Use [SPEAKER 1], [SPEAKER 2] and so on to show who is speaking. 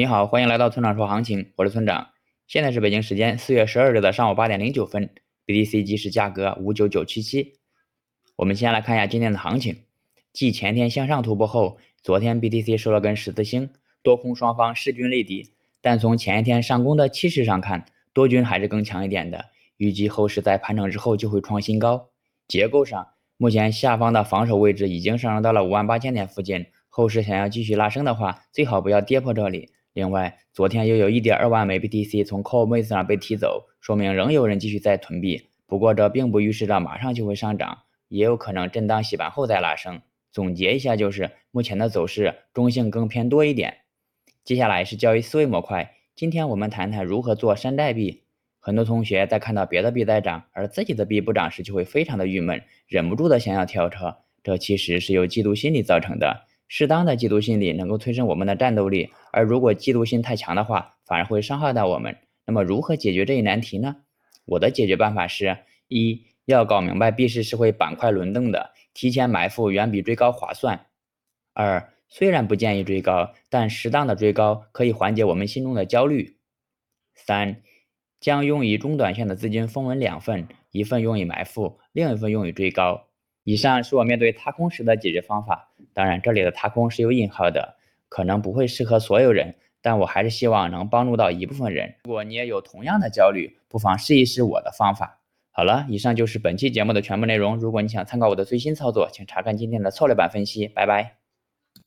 [SPEAKER 1] 你好，欢迎来到村长说行情，我是村长。现在是北京时间四月十二日的上午八点零九分，BTC 即时价格五九九七七。我们先来看一下今天的行情，继前天向上突破后，昨天 BTC 收了根十字星，多空双方势均力敌。但从前一天上攻的气势上看，多军还是更强一点的。预计后市在盘整之后就会创新高。结构上，目前下方的防守位置已经上升到了五万八千点附近，后市想要继续拉升的话，最好不要跌破这里。另外，昨天又有一点二万枚 BTC 从 Coinbase 上被提走，说明仍有人继续在囤币。不过这并不预示着马上就会上涨，也有可能震荡洗盘后再拉升。总结一下就是，目前的走势中性更偏多一点。接下来是交易思维模块，今天我们谈谈如何做山寨币。很多同学在看到别的币在涨，而自己的币不涨时，就会非常的郁闷，忍不住的想要跳车。这其实是由嫉妒心理造成的。适当的嫉妒心理能够推升我们的战斗力，而如果嫉妒心太强的话，反而会伤害到我们。那么如何解决这一难题呢？我的解决办法是：一要搞明白币市是会板块轮动的，提前埋伏远比追高划算；二虽然不建议追高，但适当的追高可以缓解我们心中的焦虑；三将用于中短线的资金分为两份，一份用于埋伏，另一份用于追高。以上是我面对踏空时的解决方法，当然这里的踏空是有引号的，可能不会适合所有人，但我还是希望能帮助到一部分人。如果你也有同样的焦虑，不妨试一试我的方法。好了，以上就是本期节目的全部内容。如果你想参考我的最新操作，请查看今天的策略版分析。拜拜。